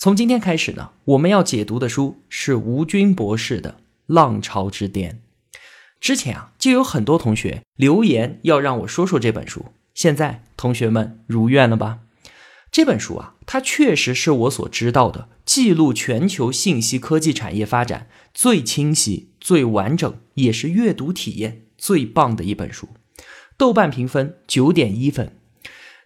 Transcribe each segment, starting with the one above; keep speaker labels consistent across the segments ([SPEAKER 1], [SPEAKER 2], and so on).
[SPEAKER 1] 从今天开始呢，我们要解读的书是吴军博士的《浪潮之巅》。之前啊，就有很多同学留言要让我说说这本书。现在同学们如愿了吧？这本书啊，它确实是我所知道的记录全球信息科技产业发展最清晰、最完整，也是阅读体验最棒的一本书。豆瓣评分九点一分。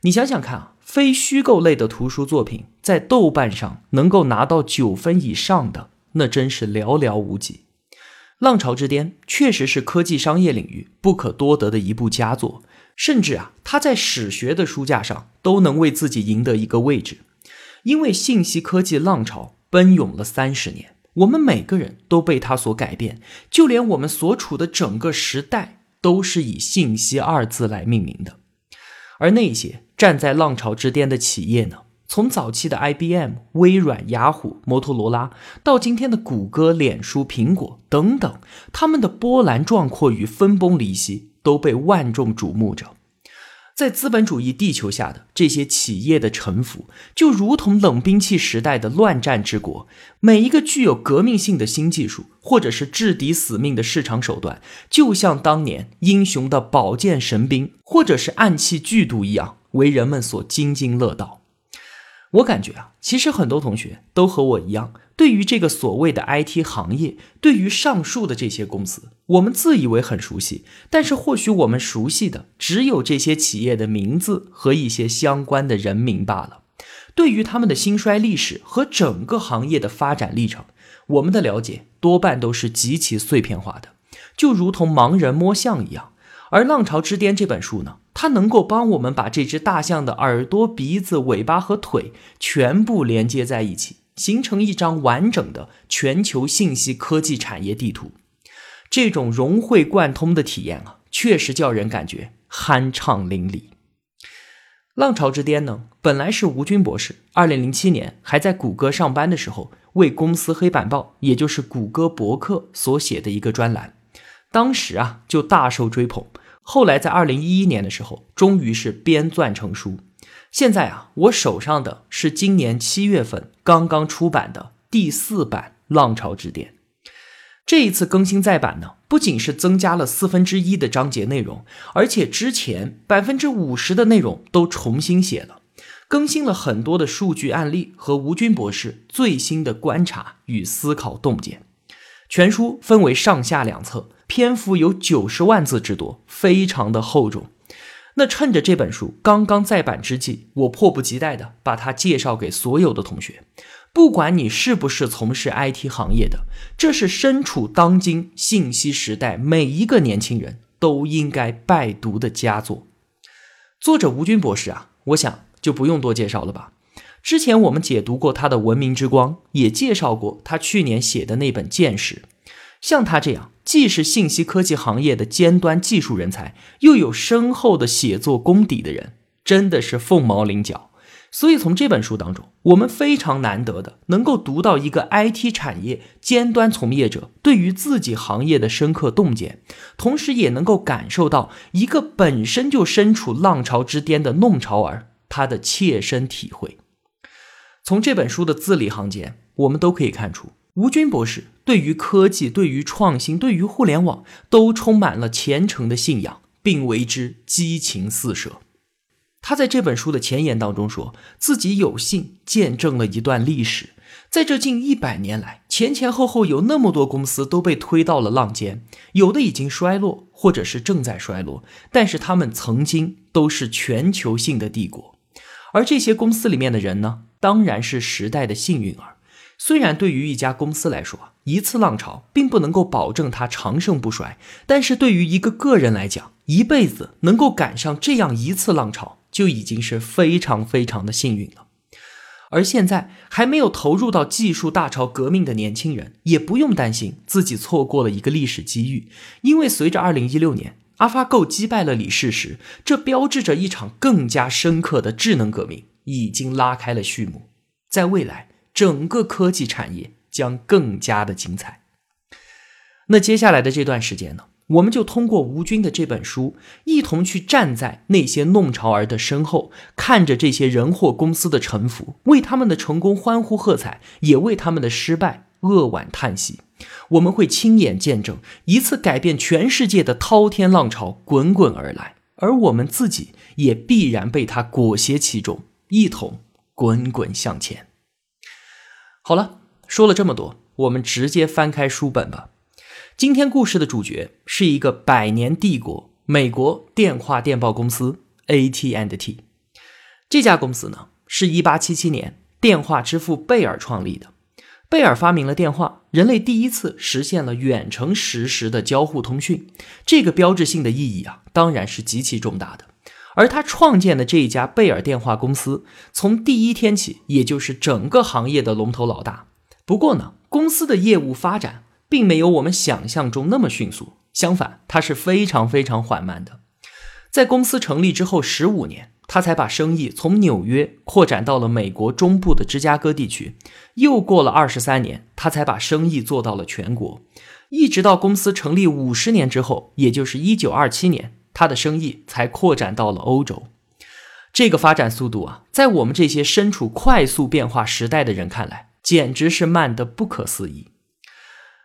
[SPEAKER 1] 你想想看啊。非虚构类的图书作品在豆瓣上能够拿到九分以上的，那真是寥寥无几。《浪潮之巅》确实是科技商业领域不可多得的一部佳作，甚至啊，它在史学的书架上都能为自己赢得一个位置。因为信息科技浪潮奔涌了三十年，我们每个人都被它所改变，就连我们所处的整个时代都是以“信息”二字来命名的。而那些站在浪潮之巅的企业呢？从早期的 IBM、微软、雅虎、摩托罗拉，到今天的谷歌、脸书、苹果等等，他们的波澜壮阔与分崩离析都被万众瞩目着。在资本主义地球下的这些企业的沉浮，就如同冷兵器时代的乱战之国。每一个具有革命性的新技术，或者是制敌死命的市场手段，就像当年英雄的宝剑神兵。或者是暗器剧毒一样，为人们所津津乐道。我感觉啊，其实很多同学都和我一样，对于这个所谓的 IT 行业，对于上述的这些公司，我们自以为很熟悉，但是或许我们熟悉的只有这些企业的名字和一些相关的人名罢了。对于他们的兴衰历史和整个行业的发展历程，我们的了解多半都是极其碎片化的，就如同盲人摸象一样。而《浪潮之巅》这本书呢，它能够帮我们把这只大象的耳朵、鼻子、尾巴和腿全部连接在一起，形成一张完整的全球信息科技产业地图。这种融会贯通的体验啊，确实叫人感觉酣畅淋漓。《浪潮之巅》呢，本来是吴军博士二零零七年还在谷歌上班的时候，为公司黑板报，也就是谷歌博客所写的一个专栏，当时啊就大受追捧。后来在二零一一年的时候，终于是编撰成书。现在啊，我手上的是今年七月份刚刚出版的第四版《浪潮之巅》。这一次更新再版呢，不仅是增加了四分之一的章节内容，而且之前百分之五十的内容都重新写了，更新了很多的数据案例和吴军博士最新的观察与思考洞见。全书分为上下两册。篇幅有九十万字之多，非常的厚重。那趁着这本书刚刚再版之际，我迫不及待的把它介绍给所有的同学。不管你是不是从事 IT 行业的，这是身处当今信息时代每一个年轻人都应该拜读的佳作。作者吴军博士啊，我想就不用多介绍了吧。之前我们解读过他的《文明之光》，也介绍过他去年写的那本《见识》。像他这样，既是信息科技行业的尖端技术人才，又有深厚的写作功底的人，真的是凤毛麟角。所以从这本书当中，我们非常难得的能够读到一个 IT 产业尖端从业者对于自己行业的深刻洞见，同时也能够感受到一个本身就身处浪潮之巅的弄潮儿他的切身体会。从这本书的字里行间，我们都可以看出。吴军博士对于科技、对于创新、对于互联网都充满了虔诚的信仰，并为之激情四射。他在这本书的前言当中说，自己有幸见证了一段历史，在这近一百年来，前前后后有那么多公司都被推到了浪尖，有的已经衰落，或者是正在衰落，但是他们曾经都是全球性的帝国。而这些公司里面的人呢，当然是时代的幸运儿。虽然对于一家公司来说，一次浪潮并不能够保证它长盛不衰，但是对于一个个人来讲，一辈子能够赶上这样一次浪潮，就已经是非常非常的幸运了。而现在还没有投入到技术大潮革命的年轻人，也不用担心自己错过了一个历史机遇，因为随着2016年 AlphaGo 击败了李世石，这标志着一场更加深刻的智能革命已经拉开了序幕。在未来，整个科技产业将更加的精彩。那接下来的这段时间呢？我们就通过吴军的这本书，一同去站在那些弄潮儿的身后，看着这些人祸公司的沉浮，为他们的成功欢呼喝彩，也为他们的失败扼腕叹息。我们会亲眼见证一次改变全世界的滔天浪潮滚滚而来，而我们自己也必然被它裹挟其中，一同滚滚向前。好了，说了这么多，我们直接翻开书本吧。今天故事的主角是一个百年帝国——美国电话电报公司 AT&T。这家公司呢，是一八七七年电话之父贝尔创立的。贝尔发明了电话，人类第一次实现了远程实时的交互通讯。这个标志性的意义啊，当然是极其重大的。而他创建的这一家贝尔电话公司，从第一天起，也就是整个行业的龙头老大。不过呢，公司的业务发展。并没有我们想象中那么迅速，相反，它是非常非常缓慢的。在公司成立之后十五年，他才把生意从纽约扩展到了美国中部的芝加哥地区。又过了二十三年，他才把生意做到了全国。一直到公司成立五十年之后，也就是一九二七年，他的生意才扩展到了欧洲。这个发展速度啊，在我们这些身处快速变化时代的人看来，简直是慢得不可思议。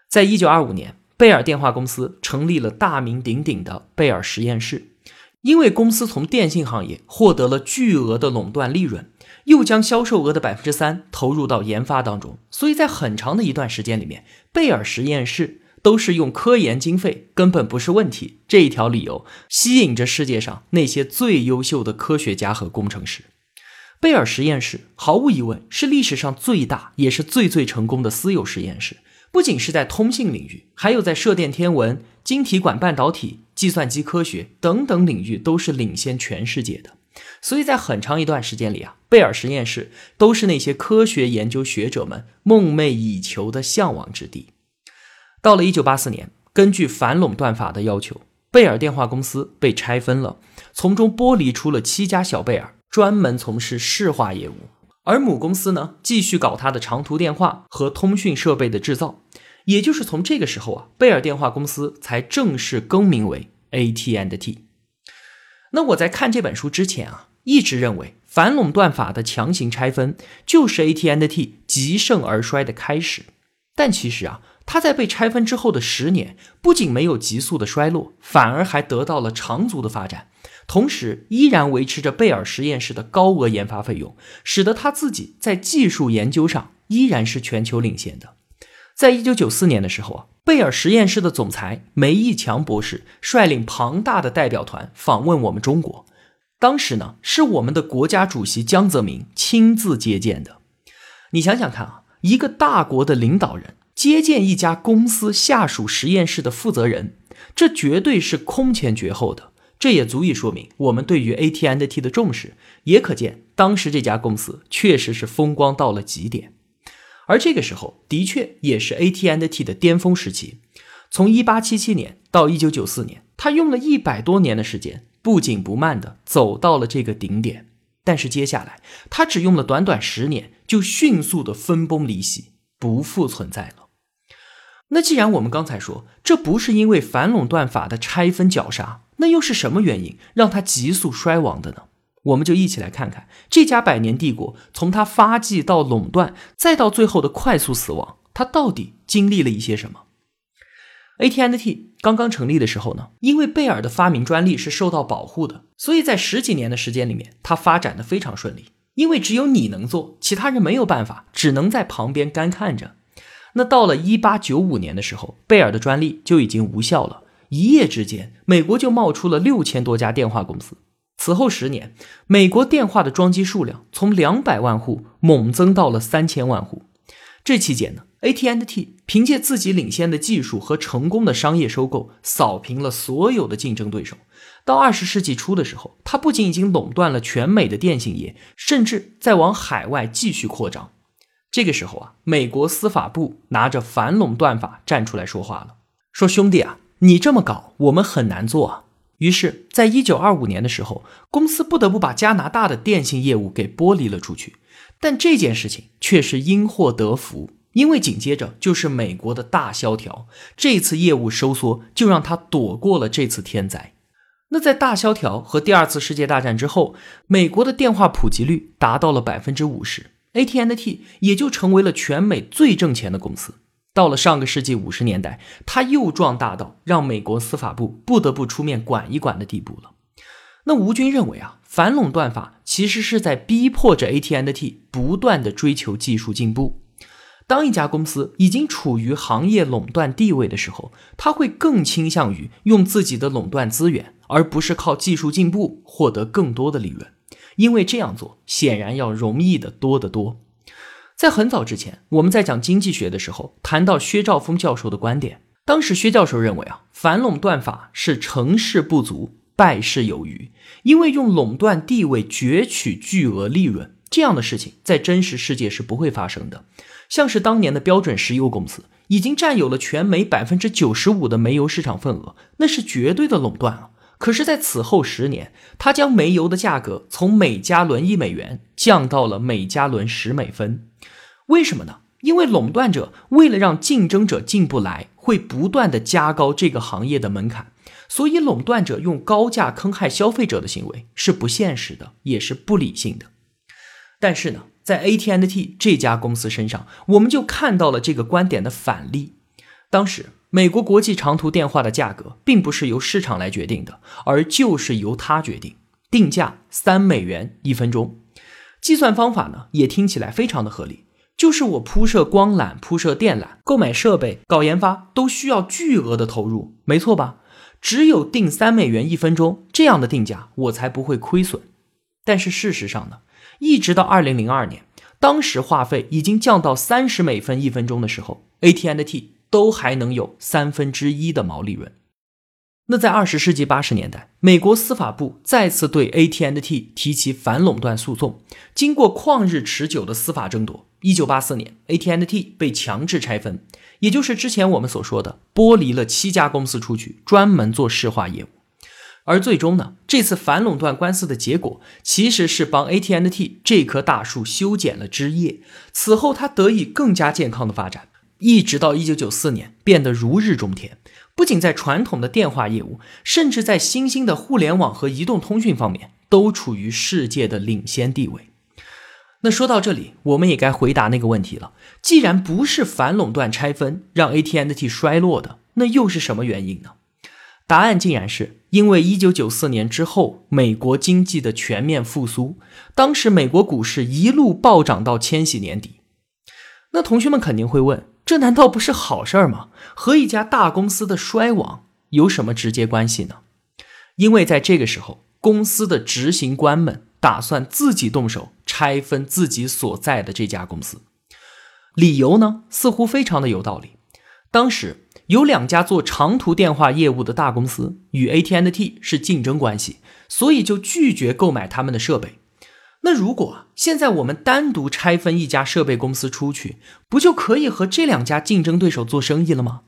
[SPEAKER 1] 在一九二五年，贝尔电话公司成立了大名鼎鼎的贝尔实验室。因为公司从电信行业获得了巨额的垄断利润，又将销售额的百分之三投入到研发当中，所以在很长的一段时间里面，贝尔实验室都是用科研经费根本不是问题这一条理由，吸引着世界上那些最优秀的科学家和工程师。贝尔实验室毫无疑问是历史上最大也是最最成功的私有实验室。不仅是在通信领域，还有在射电天文、晶体管半导体、计算机科学等等领域都是领先全世界的。所以在很长一段时间里啊，贝尔实验室都是那些科学研究学者们梦寐以求的向往之地。到了1984年，根据反垄断法的要求，贝尔电话公司被拆分了，从中剥离出了七家小贝尔，专门从事市话业务。而母公司呢，继续搞它的长途电话和通讯设备的制造，也就是从这个时候啊，贝尔电话公司才正式更名为 AT&T。那我在看这本书之前啊，一直认为反垄断法的强行拆分就是 AT&T 极盛而衰的开始，但其实啊，他在被拆分之后的十年，不仅没有急速的衰落，反而还得到了长足的发展。同时，依然维持着贝尔实验室的高额研发费用，使得他自己在技术研究上依然是全球领先的。在一九九四年的时候啊，贝尔实验室的总裁梅义强博士率领庞大的代表团访问我们中国，当时呢是我们的国家主席江泽民亲自接见的。你想想看啊，一个大国的领导人接见一家公司下属实验室的负责人，这绝对是空前绝后的。这也足以说明我们对于 AT&T 的重视，也可见当时这家公司确实是风光到了极点。而这个时候，的确也是 AT&T 的巅峰时期。从1877年到1994年，他用了一百多年的时间，不紧不慢地走到了这个顶点。但是接下来，他只用了短短十年，就迅速的分崩离析，不复存在了。那既然我们刚才说，这不是因为反垄断法的拆分绞杀。那又是什么原因让它急速衰亡的呢？我们就一起来看看这家百年帝国从它发迹到垄断，再到最后的快速死亡，它到底经历了一些什么？AT&T 刚刚成立的时候呢，因为贝尔的发明专利是受到保护的，所以在十几年的时间里面，它发展的非常顺利。因为只有你能做，其他人没有办法，只能在旁边干看着。那到了一八九五年的时候，贝尔的专利就已经无效了。一夜之间，美国就冒出了六千多家电话公司。此后十年，美国电话的装机数量从两百万户猛增到了三千万户。这期间呢，AT&T 凭借自己领先的技术和成功的商业收购，扫平了所有的竞争对手。到二十世纪初的时候，它不仅已经垄断了全美的电信业，甚至在往海外继续扩张。这个时候啊，美国司法部拿着反垄断法站出来说话了，说：“兄弟啊，你这么搞，我们很难做啊。”于是，在一九二五年的时候，公司不得不把加拿大的电信业务给剥离了出去。但这件事情却是因祸得福，因为紧接着就是美国的大萧条，这次业务收缩就让他躲过了这次天灾。那在大萧条和第二次世界大战之后，美国的电话普及率达到了百分之五十，AT&T 也就成为了全美最挣钱的公司。到了上个世纪五十年代，它又壮大到让美国司法部不得不出面管一管的地步了。那吴军认为啊，反垄断法其实是在逼迫着 AT&T 不断的追求技术进步。当一家公司已经处于行业垄断地位的时候，他会更倾向于用自己的垄断资源，而不是靠技术进步获得更多的利润，因为这样做显然要容易的多得多。在很早之前，我们在讲经济学的时候，谈到薛兆丰教授的观点。当时薛教授认为啊，反垄断法是成事不足，败事有余。因为用垄断地位攫取巨额利润这样的事情，在真实世界是不会发生的。像是当年的标准石油公司，已经占有了全美百分之九十五的煤油市场份额，那是绝对的垄断啊。可是，在此后十年，他将煤油的价格从每加仑一美元降到了每加仑十美分。为什么呢？因为垄断者为了让竞争者进不来，会不断的加高这个行业的门槛，所以垄断者用高价坑害消费者的行为是不现实的，也是不理性的。但是呢，在 AT&T 这家公司身上，我们就看到了这个观点的反例。当时。美国国际长途电话的价格并不是由市场来决定的，而就是由它决定。定价三美元一分钟，计算方法呢也听起来非常的合理。就是我铺设光缆、铺设电缆、购买设备、搞研发，都需要巨额的投入，没错吧？只有定三美元一分钟这样的定价，我才不会亏损。但是事实上呢，一直到二零零二年，当时话费已经降到三十美分一分钟的时候，AT&T。都还能有三分之一的毛利润。那在二十世纪八十年代，美国司法部再次对 AT&T 提起反垄断诉讼。经过旷日持久的司法争夺，一九八四年，AT&T 被强制拆分，也就是之前我们所说的剥离了七家公司出去，专门做市话业务。而最终呢，这次反垄断官司的结果其实是帮 AT&T 这棵大树修剪了枝叶，此后它得以更加健康的发展。一直到一九九四年，变得如日中天。不仅在传统的电话业务，甚至在新兴的互联网和移动通讯方面，都处于世界的领先地位。那说到这里，我们也该回答那个问题了：既然不是反垄断拆分让 AT&T 衰落的，那又是什么原因呢？答案竟然是因为一九九四年之后，美国经济的全面复苏。当时美国股市一路暴涨到千禧年底。那同学们肯定会问。这难道不是好事儿吗？和一家大公司的衰亡有什么直接关系呢？因为在这个时候，公司的执行官们打算自己动手拆分自己所在的这家公司。理由呢，似乎非常的有道理。当时有两家做长途电话业务的大公司与 AT&T 是竞争关系，所以就拒绝购买他们的设备。那如果现在我们单独拆分一家设备公司出去，不就可以和这两家竞争对手做生意了吗？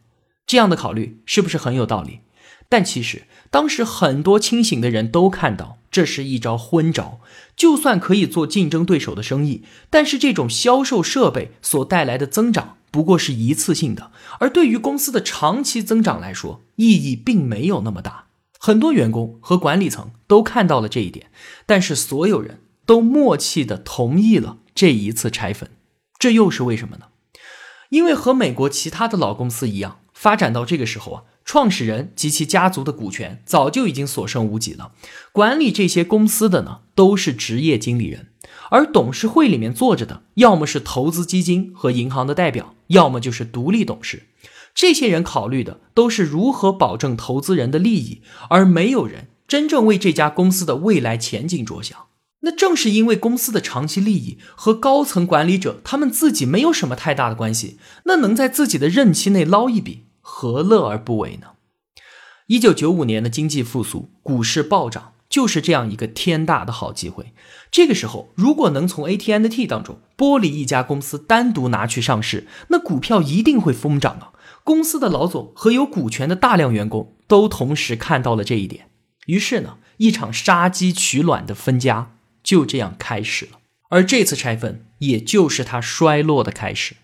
[SPEAKER 1] 这样的考虑是不是很有道理？但其实当时很多清醒的人都看到，这是一招昏招。就算可以做竞争对手的生意，但是这种销售设备所带来的增长不过是一次性的，而对于公司的长期增长来说，意义并没有那么大。很多员工和管理层都看到了这一点，但是所有人。都默契的同意了这一次拆分，这又是为什么呢？因为和美国其他的老公司一样，发展到这个时候啊，创始人及其家族的股权早就已经所剩无几了。管理这些公司的呢，都是职业经理人，而董事会里面坐着的，要么是投资基金和银行的代表，要么就是独立董事。这些人考虑的都是如何保证投资人的利益，而没有人真正为这家公司的未来前景着想。那正是因为公司的长期利益和高层管理者他们自己没有什么太大的关系，那能在自己的任期内捞一笔，何乐而不为呢？一九九五年的经济复苏，股市暴涨，就是这样一个天大的好机会。这个时候，如果能从 AT&T 当中剥离一家公司，单独拿去上市，那股票一定会疯涨啊！公司的老总和有股权的大量员工都同时看到了这一点，于是呢，一场杀鸡取卵的分家。就这样开始了，而这次拆分也就是它衰落的开始。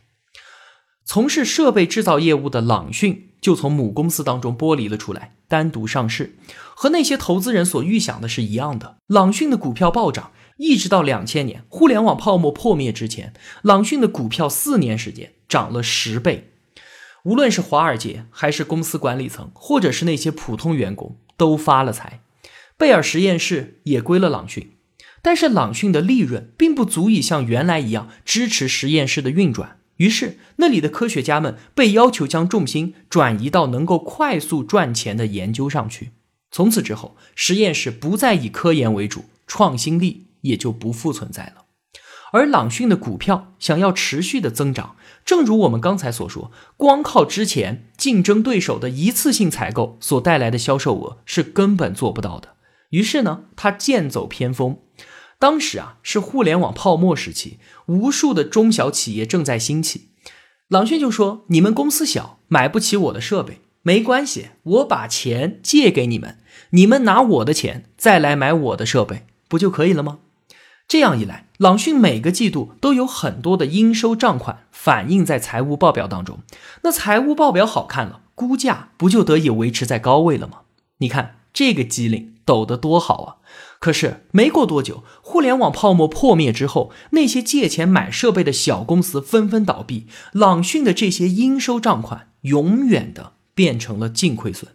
[SPEAKER 1] 从事设备制造业务的朗讯就从母公司当中剥离了出来，单独上市。和那些投资人所预想的是一样的，朗讯的股票暴涨，一直到两千年互联网泡沫破灭之前，朗讯的股票四年时间涨了十倍。无论是华尔街，还是公司管理层，或者是那些普通员工，都发了财。贝尔实验室也归了朗讯。但是朗讯的利润并不足以像原来一样支持实验室的运转，于是那里的科学家们被要求将重心转移到能够快速赚钱的研究上去。从此之后，实验室不再以科研为主，创新力也就不复存在了。而朗讯的股票想要持续的增长，正如我们刚才所说，光靠之前竞争对手的一次性采购所带来的销售额是根本做不到的。于是呢，他剑走偏锋。当时啊，是互联网泡沫时期，无数的中小企业正在兴起。朗讯就说：“你们公司小，买不起我的设备，没关系，我把钱借给你们，你们拿我的钱再来买我的设备，不就可以了吗？”这样一来，朗讯每个季度都有很多的应收账款反映在财务报表当中。那财务报表好看了，估价不就得以维持在高位了吗？你看这个机灵抖得多好啊！可是没过多久，互联网泡沫破灭之后，那些借钱买设备的小公司纷纷倒闭，朗讯的这些应收账款永远的变成了净亏损。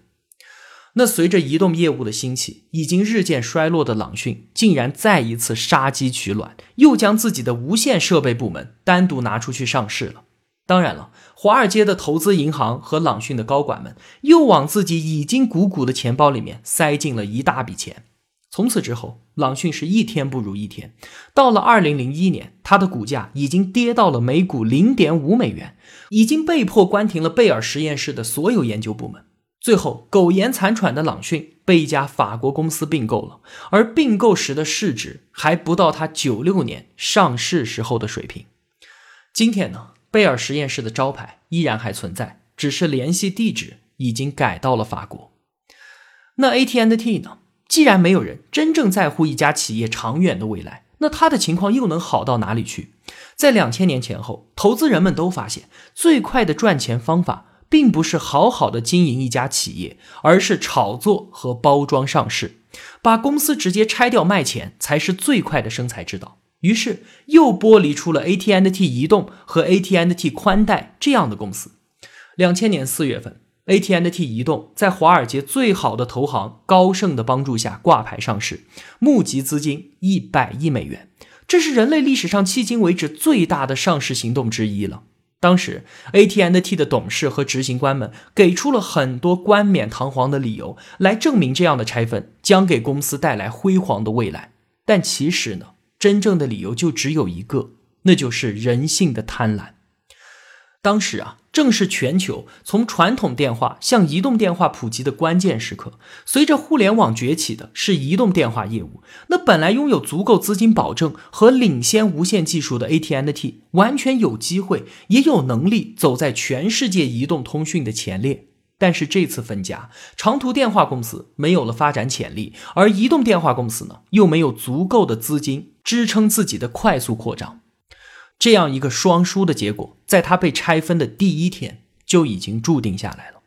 [SPEAKER 1] 那随着移动业务的兴起，已经日渐衰落的朗讯竟然再一次杀鸡取卵，又将自己的无线设备部门单独拿出去上市了。当然了，华尔街的投资银行和朗讯的高管们又往自己已经鼓鼓的钱包里面塞进了一大笔钱。从此之后，朗讯是一天不如一天。到了二零零一年，它的股价已经跌到了每股零点五美元，已经被迫关停了贝尔实验室的所有研究部门。最后，苟延残喘的朗讯被一家法国公司并购了，而并购时的市值还不到它九六年上市时候的水平。今天呢，贝尔实验室的招牌依然还存在，只是联系地址已经改到了法国。那 AT&T 呢？既然没有人真正在乎一家企业长远的未来，那他的情况又能好到哪里去？在两千年前后，投资人们都发现，最快的赚钱方法并不是好好的经营一家企业，而是炒作和包装上市，把公司直接拆掉卖钱才是最快的生财之道。于是又剥离出了 AT&T 移动和 AT&T 宽带这样的公司。两千年四月份。AT&T 移动在华尔街最好的投行高盛的帮助下挂牌上市，募集资金一百亿美元，这是人类历史上迄今为止最大的上市行动之一了。当时，AT&T 的董事和执行官们给出了很多冠冕堂皇的理由来证明这样的拆分将给公司带来辉煌的未来。但其实呢，真正的理由就只有一个，那就是人性的贪婪。当时啊，正是全球从传统电话向移动电话普及的关键时刻。随着互联网崛起的是移动电话业务，那本来拥有足够资金保证和领先无线技术的 AT&T，完全有机会，也有能力走在全世界移动通讯的前列。但是这次分家，长途电话公司没有了发展潜力，而移动电话公司呢，又没有足够的资金支撑自己的快速扩张。这样一个双输的结果，在它被拆分的第一天就已经注定下来了。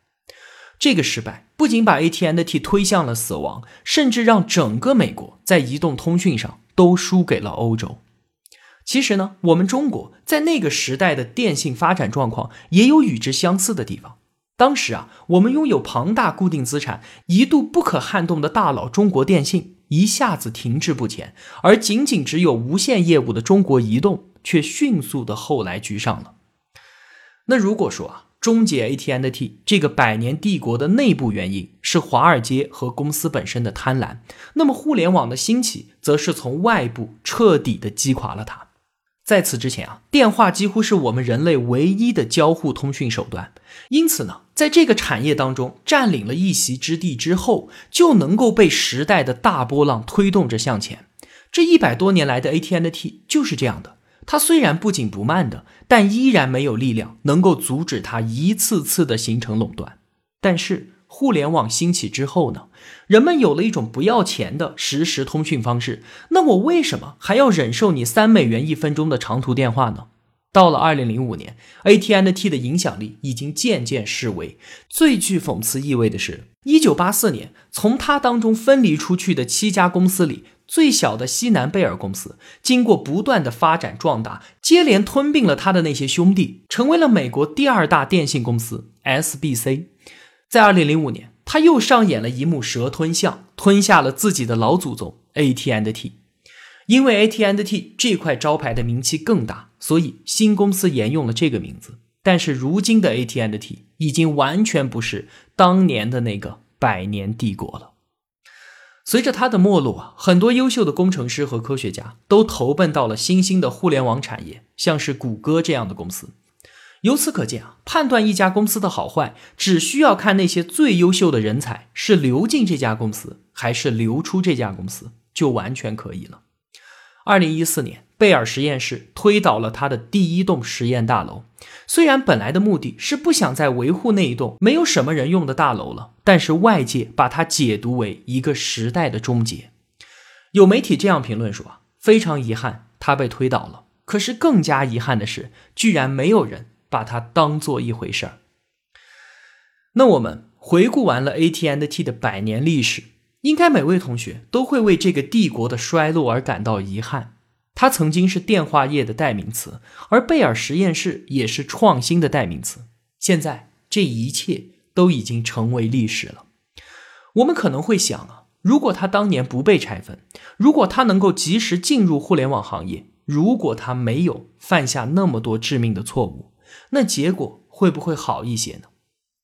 [SPEAKER 1] 这个失败不仅把 AT&T 推向了死亡，甚至让整个美国在移动通讯上都输给了欧洲。其实呢，我们中国在那个时代的电信发展状况也有与之相似的地方。当时啊，我们拥有庞大固定资产、一度不可撼动的大佬中国电信一下子停滞不前，而仅仅只有无线业务的中国移动。却迅速的后来居上了。那如果说啊，终结 AT&T 这个百年帝国的内部原因是华尔街和公司本身的贪婪，那么互联网的兴起则是从外部彻底的击垮了它。在此之前啊，电话几乎是我们人类唯一的交互通讯手段，因此呢，在这个产业当中占领了一席之地之后，就能够被时代的大波浪推动着向前。这一百多年来的 AT&T 就是这样的。它虽然不紧不慢的，但依然没有力量能够阻止它一次次的形成垄断。但是互联网兴起之后呢，人们有了一种不要钱的实时通讯方式。那我为什么还要忍受你三美元一分钟的长途电话呢？到了二零零五年，AT&T 的影响力已经渐渐式微。最具讽刺意味的是，一九八四年从它当中分离出去的七家公司里。最小的西南贝尔公司，经过不断的发展壮大，接连吞并了他的那些兄弟，成为了美国第二大电信公司 SBC。在二零零五年，他又上演了一幕蛇吞象，吞下了自己的老祖宗 AT&T。因为 AT&T 这块招牌的名气更大，所以新公司沿用了这个名字。但是如今的 AT&T 已经完全不是当年的那个百年帝国了。随着它的没落啊，很多优秀的工程师和科学家都投奔到了新兴的互联网产业，像是谷歌这样的公司。由此可见啊，判断一家公司的好坏，只需要看那些最优秀的人才是流进这家公司，还是流出这家公司，就完全可以了。二零一四年，贝尔实验室推倒了他的第一栋实验大楼。虽然本来的目的是不想再维护那一栋没有什么人用的大楼了，但是外界把它解读为一个时代的终结。有媒体这样评论说：“，非常遗憾，它被推倒了。可是更加遗憾的是，居然没有人把它当做一回事儿。”那我们回顾完了 AT&T 的百年历史，应该每位同学都会为这个帝国的衰落而感到遗憾。它曾经是电话业的代名词，而贝尔实验室也是创新的代名词。现在这一切都已经成为历史了。我们可能会想啊，如果他当年不被拆分，如果他能够及时进入互联网行业，如果他没有犯下那么多致命的错误，那结果会不会好一些呢？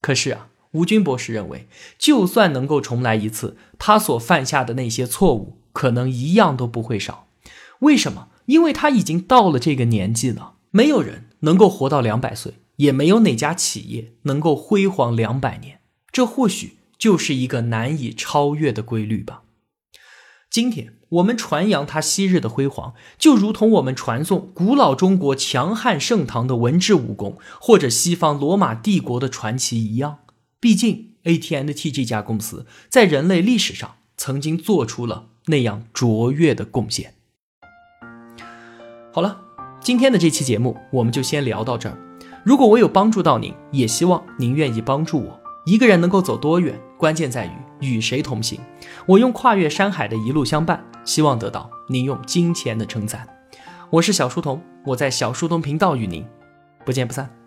[SPEAKER 1] 可是啊，吴军博士认为，就算能够重来一次，他所犯下的那些错误，可能一样都不会少。为什么？因为他已经到了这个年纪了，没有人能够活到两百岁，也没有哪家企业能够辉煌两百年。这或许就是一个难以超越的规律吧。今天我们传扬他昔日的辉煌，就如同我们传颂古老中国强悍盛唐的文治武功，或者西方罗马帝国的传奇一样。毕竟，AT&T 这家公司在人类历史上曾经做出了那样卓越的贡献。好了，今天的这期节目我们就先聊到这儿。如果我有帮助到您，也希望您愿意帮助我。一个人能够走多远，关键在于与谁同行。我用跨越山海的一路相伴，希望得到您用金钱的称赞。我是小书童，我在小书童频道与您不见不散。